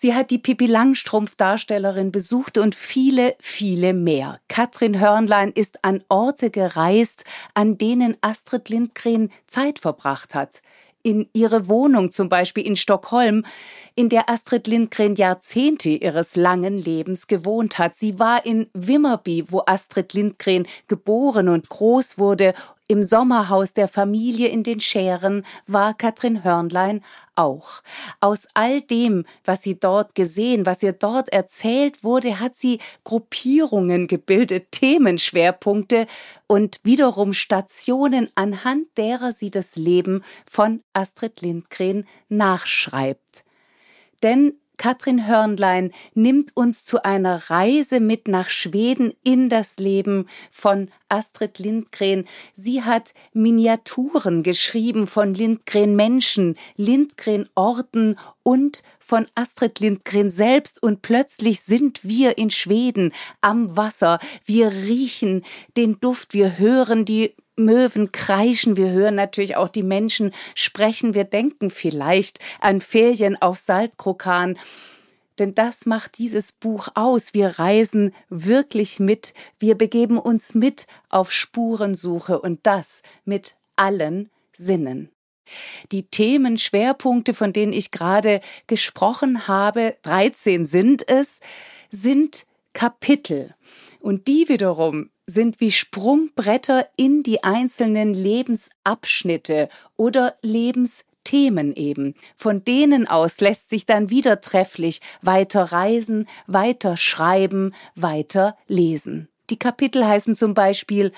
Sie hat die Pippi Langstrumpf Darstellerin besucht und viele, viele mehr. Katrin Hörnlein ist an Orte gereist, an denen Astrid Lindgren Zeit verbracht hat in ihre Wohnung, zum Beispiel in Stockholm, in der Astrid Lindgren Jahrzehnte ihres langen Lebens gewohnt hat. Sie war in Wimmerby, wo Astrid Lindgren geboren und groß wurde im Sommerhaus der Familie in den Schären war Katrin Hörnlein auch. Aus all dem, was sie dort gesehen, was ihr dort erzählt wurde, hat sie Gruppierungen gebildet, Themenschwerpunkte und wiederum Stationen, anhand derer sie das Leben von Astrid Lindgren nachschreibt. Denn Katrin Hörnlein nimmt uns zu einer Reise mit nach Schweden in das Leben von Astrid Lindgren. Sie hat Miniaturen geschrieben von Lindgren Menschen, Lindgren Orten und von Astrid Lindgren selbst und plötzlich sind wir in Schweden am Wasser. Wir riechen den Duft, wir hören die Möwen kreischen, wir hören natürlich auch die Menschen sprechen, wir denken vielleicht an Ferien auf Saltkrokan. Denn das macht dieses Buch aus. Wir reisen wirklich mit, wir begeben uns mit auf Spurensuche und das mit allen Sinnen. Die Themenschwerpunkte, von denen ich gerade gesprochen habe, 13 sind es, sind Kapitel. Und die wiederum sind wie Sprungbretter in die einzelnen Lebensabschnitte oder Lebensthemen eben. Von denen aus lässt sich dann wieder trefflich weiter reisen, weiter schreiben, weiter lesen. Die Kapitel heißen zum Beispiel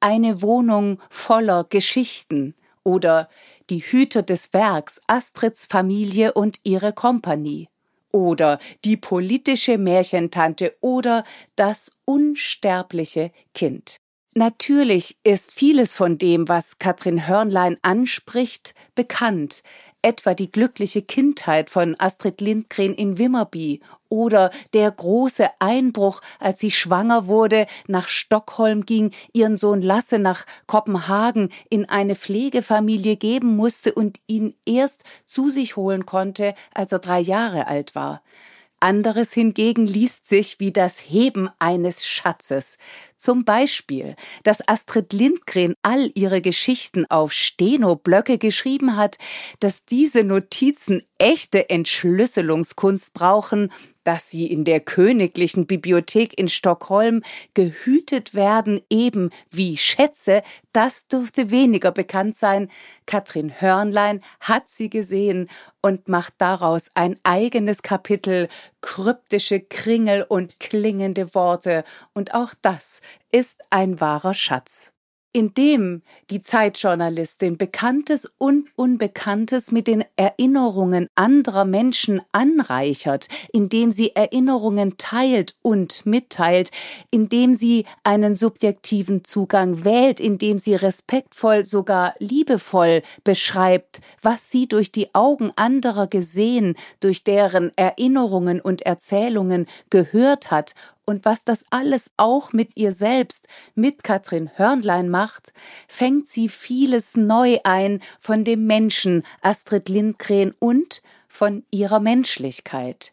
Eine Wohnung voller Geschichten oder Die Hüter des Werks, Astrids Familie und ihre Kompanie oder Die politische Märchentante oder Das unsterbliche Kind. Natürlich ist vieles von dem, was Katrin Hörnlein anspricht, bekannt, etwa die glückliche Kindheit von Astrid Lindgren in Wimmerby oder der große Einbruch, als sie schwanger wurde, nach Stockholm ging, ihren Sohn Lasse nach Kopenhagen in eine Pflegefamilie geben musste und ihn erst zu sich holen konnte, als er drei Jahre alt war. Anderes hingegen liest sich wie das Heben eines Schatzes. Zum Beispiel, dass Astrid Lindgren all ihre Geschichten auf Stenoblöcke geschrieben hat, dass diese Notizen echte Entschlüsselungskunst brauchen dass sie in der Königlichen Bibliothek in Stockholm gehütet werden, eben wie Schätze, das dürfte weniger bekannt sein. Katrin Hörnlein hat sie gesehen und macht daraus ein eigenes Kapitel, kryptische Kringel und klingende Worte, und auch das ist ein wahrer Schatz indem die Zeitjournalistin Bekanntes und Unbekanntes mit den Erinnerungen anderer Menschen anreichert, indem sie Erinnerungen teilt und mitteilt, indem sie einen subjektiven Zugang wählt, indem sie respektvoll, sogar liebevoll beschreibt, was sie durch die Augen anderer gesehen, durch deren Erinnerungen und Erzählungen gehört hat und was das alles auch mit ihr selbst, mit Katrin Hörnlein macht, fängt sie vieles neu ein von dem Menschen Astrid Lindgren und von ihrer Menschlichkeit.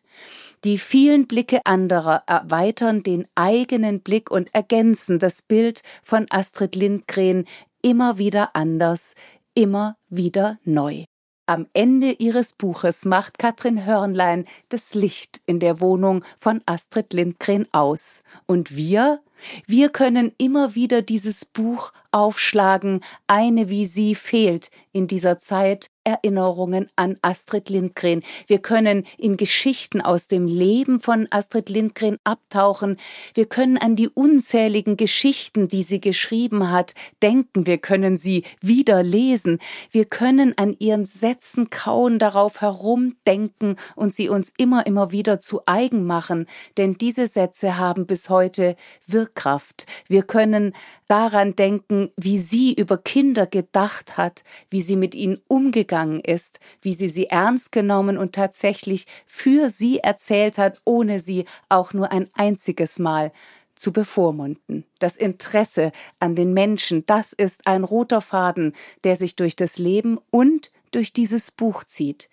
Die vielen Blicke anderer erweitern den eigenen Blick und ergänzen das Bild von Astrid Lindgren immer wieder anders, immer wieder neu. Am Ende ihres Buches macht Katrin Hörnlein das Licht in der Wohnung von Astrid Lindgren aus. Und wir, wir können immer wieder dieses Buch aufschlagen, eine wie sie fehlt in dieser Zeit, Erinnerungen an Astrid Lindgren. Wir können in Geschichten aus dem Leben von Astrid Lindgren abtauchen. Wir können an die unzähligen Geschichten, die sie geschrieben hat, denken. Wir können sie wieder lesen. Wir können an ihren Sätzen kauen, darauf herumdenken und sie uns immer, immer wieder zu eigen machen. Denn diese Sätze haben bis heute Wirkkraft. Wir können daran denken, wie sie über Kinder gedacht hat, wie sie mit ihnen umgegangen ist, wie sie sie ernst genommen und tatsächlich für sie erzählt hat, ohne sie auch nur ein einziges Mal zu bevormunden. Das Interesse an den Menschen, das ist ein roter Faden, der sich durch das Leben und durch dieses Buch zieht.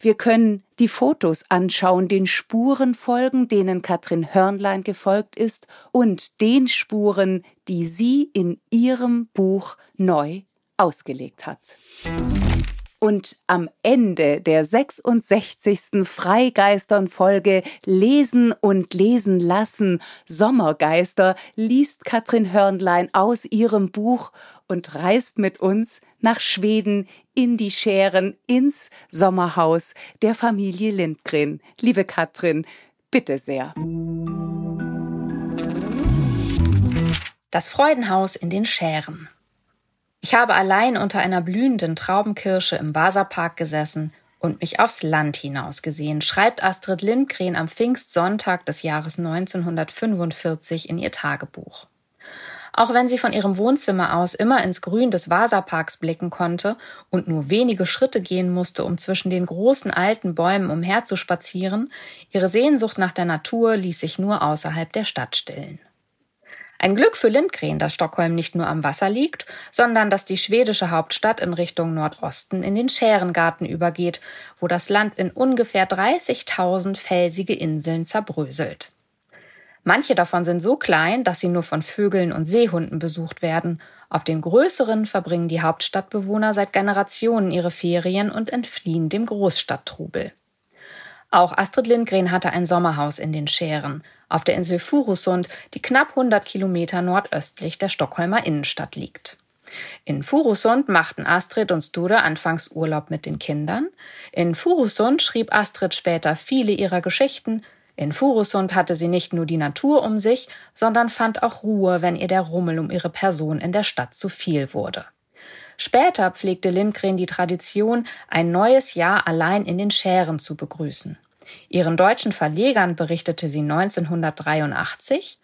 Wir können die Fotos anschauen, den Spuren folgen, denen Katrin Hörnlein gefolgt ist, und den Spuren, die sie in ihrem Buch neu ausgelegt hat. Und am Ende der 66. Freigeistern-Folge Lesen und Lesen lassen Sommergeister liest Katrin Hörnlein aus ihrem Buch und reist mit uns nach Schweden in die Schären ins Sommerhaus der Familie Lindgren. Liebe Katrin, bitte sehr. Das Freudenhaus in den Schären. Ich habe allein unter einer blühenden Traubenkirsche im Vasapark gesessen und mich aufs Land hinausgesehen, schreibt Astrid Lindgren am Pfingstsonntag des Jahres 1945 in ihr Tagebuch. Auch wenn sie von ihrem Wohnzimmer aus immer ins Grün des Vasaparks blicken konnte und nur wenige Schritte gehen musste, um zwischen den großen alten Bäumen umherzuspazieren, ihre Sehnsucht nach der Natur ließ sich nur außerhalb der Stadt stillen. Ein Glück für Lindgren, dass Stockholm nicht nur am Wasser liegt, sondern dass die schwedische Hauptstadt in Richtung Nordosten in den Schärengarten übergeht, wo das Land in ungefähr 30.000 felsige Inseln zerbröselt. Manche davon sind so klein, dass sie nur von Vögeln und Seehunden besucht werden. Auf den größeren verbringen die Hauptstadtbewohner seit Generationen ihre Ferien und entfliehen dem Großstadttrubel. Auch Astrid Lindgren hatte ein Sommerhaus in den Schären, auf der Insel Furusund, die knapp 100 Kilometer nordöstlich der Stockholmer Innenstadt liegt. In Furusund machten Astrid und Sture anfangs Urlaub mit den Kindern. In Furusund schrieb Astrid später viele ihrer Geschichten, In Furusund hatte sie nicht nur die Natur um sich, sondern fand auch Ruhe, wenn ihr der Rummel um ihre Person in der Stadt zu viel wurde. Später pflegte Lindgren die Tradition, ein neues Jahr allein in den Schären zu begrüßen. Ihren deutschen Verlegern berichtete sie 1983,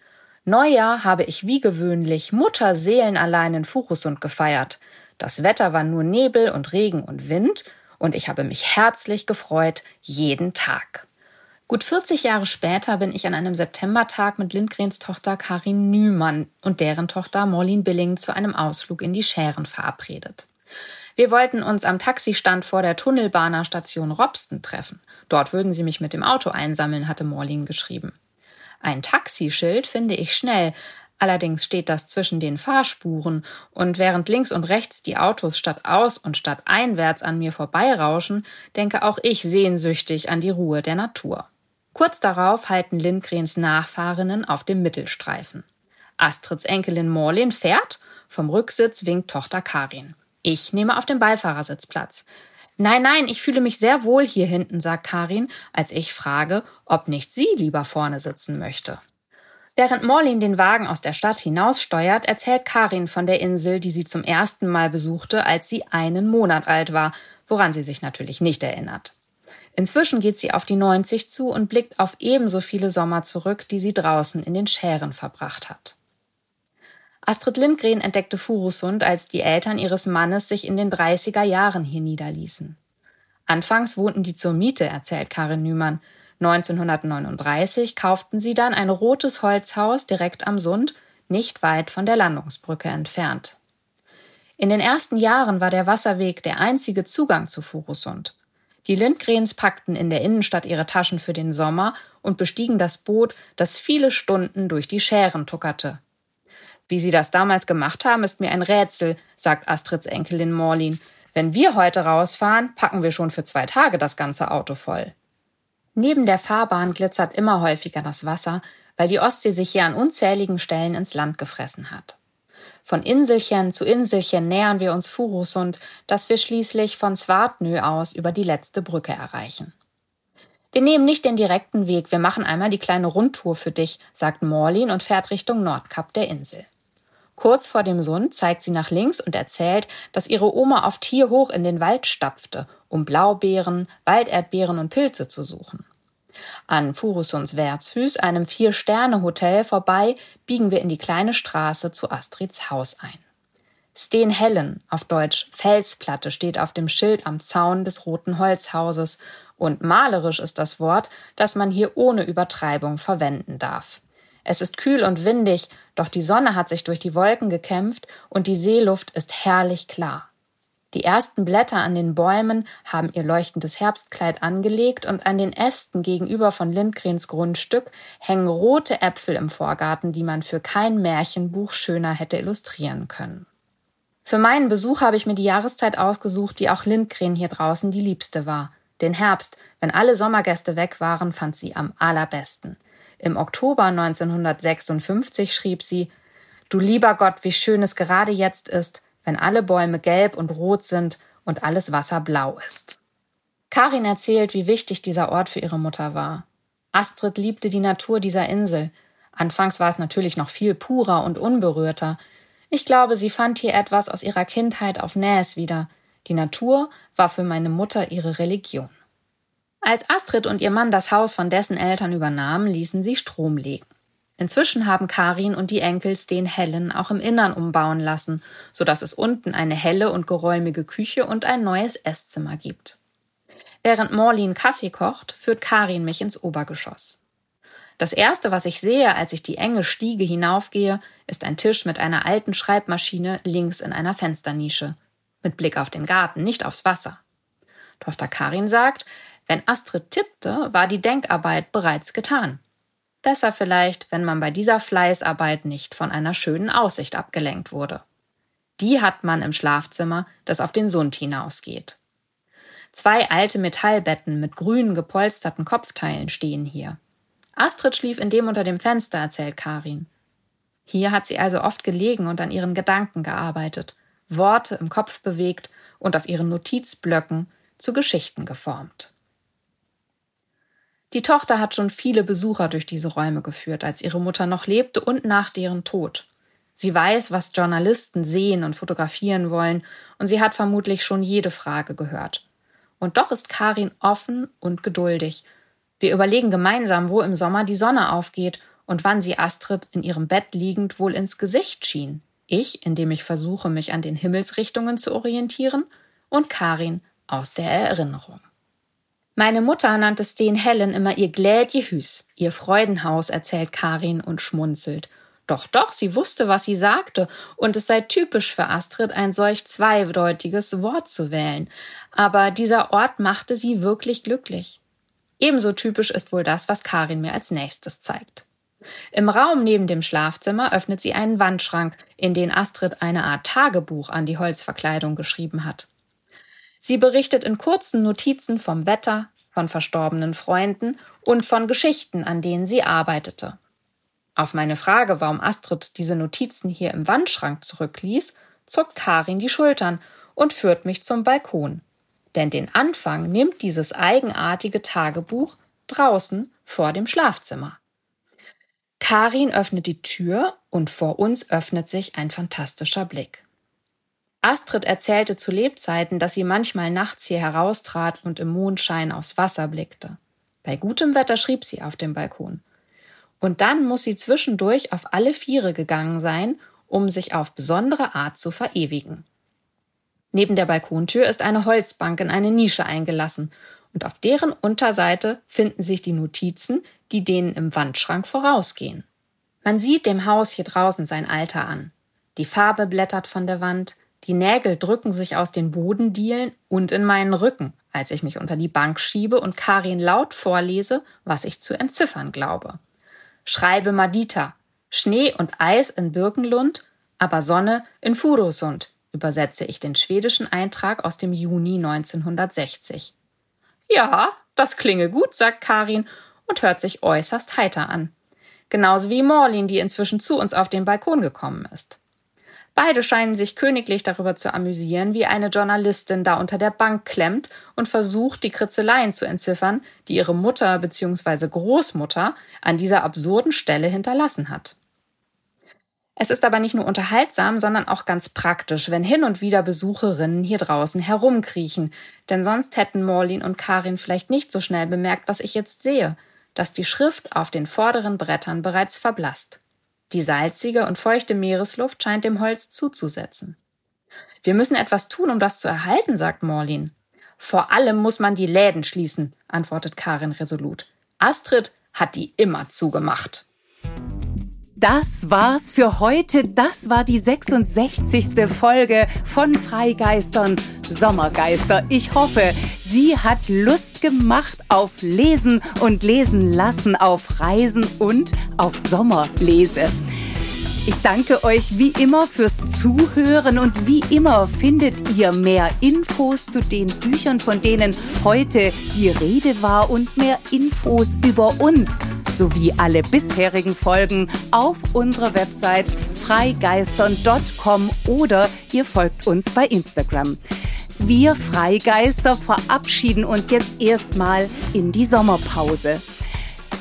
Neujahr habe ich wie gewöhnlich Mutterseelenallein in Furusund gefeiert. Das Wetter war nur Nebel und Regen und Wind, und ich habe mich herzlich gefreut, jeden Tag. Gut 40 Jahre später bin ich an einem Septembertag mit Lindgrens Tochter Karin Nümann und deren Tochter Morlin Billing zu einem Ausflug in die Schären verabredet. Wir wollten uns am Taxistand vor der Tunnelbahnerstation Robsten treffen. Dort würden sie mich mit dem Auto einsammeln, hatte Morlin geschrieben. Ein Taxischild finde ich schnell, allerdings steht das zwischen den Fahrspuren, und während links und rechts die Autos statt aus und statt einwärts an mir vorbeirauschen, denke auch ich sehnsüchtig an die Ruhe der Natur. Kurz darauf halten Lindgrens Nachfahrinnen auf dem Mittelstreifen. Astrids Enkelin Morlin fährt, vom Rücksitz winkt Tochter Karin. Ich nehme auf dem Beifahrersitz Platz. Nein, nein, ich fühle mich sehr wohl hier hinten, sagt Karin, als ich frage, ob nicht sie lieber vorne sitzen möchte. Während Morlin den Wagen aus der Stadt hinaussteuert, erzählt Karin von der Insel, die sie zum ersten Mal besuchte, als sie einen Monat alt war, woran sie sich natürlich nicht erinnert. Inzwischen geht sie auf die 90 zu und blickt auf ebenso viele Sommer zurück, die sie draußen in den Schären verbracht hat. Astrid Lindgren entdeckte Furusund, als die Eltern ihres Mannes sich in den 30er Jahren hier niederließen. Anfangs wohnten die zur Miete, erzählt Karin Nümann. 1939 kauften sie dann ein rotes Holzhaus direkt am Sund, nicht weit von der Landungsbrücke entfernt. In den ersten Jahren war der Wasserweg der einzige Zugang zu Furusund. Die Lindgrens packten in der Innenstadt ihre Taschen für den Sommer und bestiegen das Boot, das viele Stunden durch die Schären tuckerte. Wie sie das damals gemacht haben, ist mir ein Rätsel, sagt Astrids Enkelin Morlin. Wenn wir heute rausfahren, packen wir schon für zwei Tage das ganze Auto voll. Neben der Fahrbahn glitzert immer häufiger das Wasser, weil die Ostsee sich hier an unzähligen Stellen ins Land gefressen hat. Von Inselchen zu Inselchen nähern wir uns Furusund, das wir schließlich von Swartnö aus über die letzte Brücke erreichen. Wir nehmen nicht den direkten Weg, wir machen einmal die kleine Rundtour für dich, sagt Morlin und fährt Richtung Nordkap der Insel. Kurz vor dem Sund zeigt sie nach links und erzählt, dass ihre Oma oft hier hoch in den Wald stapfte, um Blaubeeren, Walderdbeeren und Pilze zu suchen. An Furusunds Wertshüs, einem Vier-Sterne-Hotel, vorbei, biegen wir in die kleine Straße zu Astrids Haus ein. Stenhellen, auf Deutsch Felsplatte, steht auf dem Schild am Zaun des roten Holzhauses und malerisch ist das Wort, das man hier ohne Übertreibung verwenden darf. Es ist kühl und windig, doch die Sonne hat sich durch die Wolken gekämpft und die Seeluft ist herrlich klar. Die ersten Blätter an den Bäumen haben ihr leuchtendes Herbstkleid angelegt und an den Ästen gegenüber von Lindgrens Grundstück hängen rote Äpfel im Vorgarten, die man für kein Märchenbuch schöner hätte illustrieren können. Für meinen Besuch habe ich mir die Jahreszeit ausgesucht, die auch Lindgren hier draußen die liebste war. Den Herbst, wenn alle Sommergäste weg waren, fand sie am allerbesten. Im Oktober 1956 schrieb sie Du lieber Gott, wie schön es gerade jetzt ist, wenn alle Bäume gelb und rot sind und alles Wasser blau ist. Karin erzählt, wie wichtig dieser Ort für ihre Mutter war. Astrid liebte die Natur dieser Insel. Anfangs war es natürlich noch viel purer und unberührter. Ich glaube, sie fand hier etwas aus ihrer Kindheit auf Nähes wieder. Die Natur war für meine Mutter ihre Religion. Als Astrid und ihr Mann das Haus von dessen Eltern übernahmen, ließen sie Strom legen. Inzwischen haben Karin und die Enkels den Hellen auch im Innern umbauen lassen, so dass es unten eine helle und geräumige Küche und ein neues Esszimmer gibt. Während Morlin Kaffee kocht, führt Karin mich ins Obergeschoss. Das erste, was ich sehe, als ich die enge Stiege hinaufgehe, ist ein Tisch mit einer alten Schreibmaschine links in einer Fensternische. Mit Blick auf den Garten, nicht aufs Wasser. Tochter Karin sagt, wenn Astrid tippte, war die Denkarbeit bereits getan. Besser vielleicht, wenn man bei dieser Fleißarbeit nicht von einer schönen Aussicht abgelenkt wurde. Die hat man im Schlafzimmer, das auf den Sund hinausgeht. Zwei alte Metallbetten mit grünen gepolsterten Kopfteilen stehen hier. Astrid schlief in dem unter dem Fenster, erzählt Karin. Hier hat sie also oft gelegen und an ihren Gedanken gearbeitet, Worte im Kopf bewegt und auf ihren Notizblöcken zu Geschichten geformt. Die Tochter hat schon viele Besucher durch diese Räume geführt, als ihre Mutter noch lebte und nach deren Tod. Sie weiß, was Journalisten sehen und fotografieren wollen, und sie hat vermutlich schon jede Frage gehört. Und doch ist Karin offen und geduldig. Wir überlegen gemeinsam, wo im Sommer die Sonne aufgeht und wann sie Astrid in ihrem Bett liegend wohl ins Gesicht schien. Ich, indem ich versuche, mich an den Himmelsrichtungen zu orientieren, und Karin aus der Erinnerung. Meine Mutter nannte Sten Helen immer ihr Glädjehüs, ihr Freudenhaus, erzählt Karin und schmunzelt. Doch, doch, sie wusste, was sie sagte, und es sei typisch für Astrid, ein solch zweideutiges Wort zu wählen. Aber dieser Ort machte sie wirklich glücklich. Ebenso typisch ist wohl das, was Karin mir als nächstes zeigt. Im Raum neben dem Schlafzimmer öffnet sie einen Wandschrank, in den Astrid eine Art Tagebuch an die Holzverkleidung geschrieben hat. Sie berichtet in kurzen Notizen vom Wetter, von verstorbenen Freunden und von Geschichten, an denen sie arbeitete. Auf meine Frage, warum Astrid diese Notizen hier im Wandschrank zurückließ, zuckt Karin die Schultern und führt mich zum Balkon. Denn den Anfang nimmt dieses eigenartige Tagebuch draußen vor dem Schlafzimmer. Karin öffnet die Tür und vor uns öffnet sich ein fantastischer Blick. Astrid erzählte zu Lebzeiten, dass sie manchmal nachts hier heraustrat und im Mondschein aufs Wasser blickte. Bei gutem Wetter schrieb sie auf dem Balkon. Und dann muss sie zwischendurch auf alle Viere gegangen sein, um sich auf besondere Art zu verewigen. Neben der Balkontür ist eine Holzbank in eine Nische eingelassen, und auf deren Unterseite finden sich die Notizen, die denen im Wandschrank vorausgehen. Man sieht dem Haus hier draußen sein Alter an. Die Farbe blättert von der Wand, die Nägel drücken sich aus den Bodendielen und in meinen Rücken, als ich mich unter die Bank schiebe und Karin laut vorlese, was ich zu entziffern glaube. Schreibe Madita. Schnee und Eis in Birkenlund, aber Sonne in Furosund, übersetze ich den schwedischen Eintrag aus dem Juni 1960. Ja, das klinge gut, sagt Karin und hört sich äußerst heiter an. Genauso wie Morlin, die inzwischen zu uns auf den Balkon gekommen ist. Beide scheinen sich königlich darüber zu amüsieren, wie eine Journalistin da unter der Bank klemmt und versucht, die Kritzeleien zu entziffern, die ihre Mutter bzw. Großmutter an dieser absurden Stelle hinterlassen hat. Es ist aber nicht nur unterhaltsam, sondern auch ganz praktisch, wenn hin und wieder Besucherinnen hier draußen herumkriechen, denn sonst hätten Morlin und Karin vielleicht nicht so schnell bemerkt, was ich jetzt sehe, dass die Schrift auf den vorderen Brettern bereits verblasst. Die salzige und feuchte Meeresluft scheint dem Holz zuzusetzen. Wir müssen etwas tun, um das zu erhalten, sagt Morlin. Vor allem muss man die Läden schließen, antwortet Karin resolut. Astrid hat die immer zugemacht. Das war's für heute. Das war die 66. Folge von Freigeistern Sommergeister. Ich hoffe, sie hat Lust gemacht auf Lesen und Lesen lassen, auf Reisen und auf Sommerlese. Ich danke euch wie immer fürs Zuhören und wie immer findet ihr mehr Infos zu den Büchern, von denen heute die Rede war und mehr Infos über uns sowie alle bisherigen Folgen auf unserer Website freigeistern.com oder ihr folgt uns bei Instagram. Wir Freigeister verabschieden uns jetzt erstmal in die Sommerpause.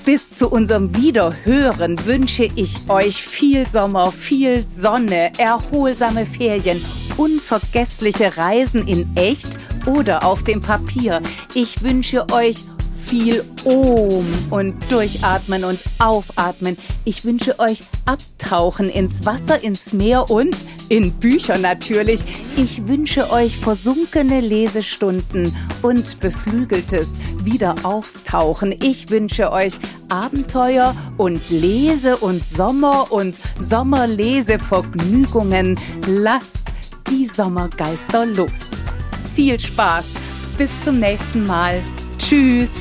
Bis zu unserem Wiederhören wünsche ich euch viel Sommer, viel Sonne, erholsame Ferien, unvergessliche Reisen in echt oder auf dem Papier. Ich wünsche euch viel Ohm und durchatmen und aufatmen. Ich wünsche euch abtauchen ins Wasser, ins Meer und in Bücher natürlich. Ich wünsche euch versunkene Lesestunden und beflügeltes Wiederauftauchen. Ich wünsche euch Abenteuer und Lese- und Sommer- und Sommerlesevergnügungen. Lasst die Sommergeister los. Viel Spaß. Bis zum nächsten Mal. Tschüss.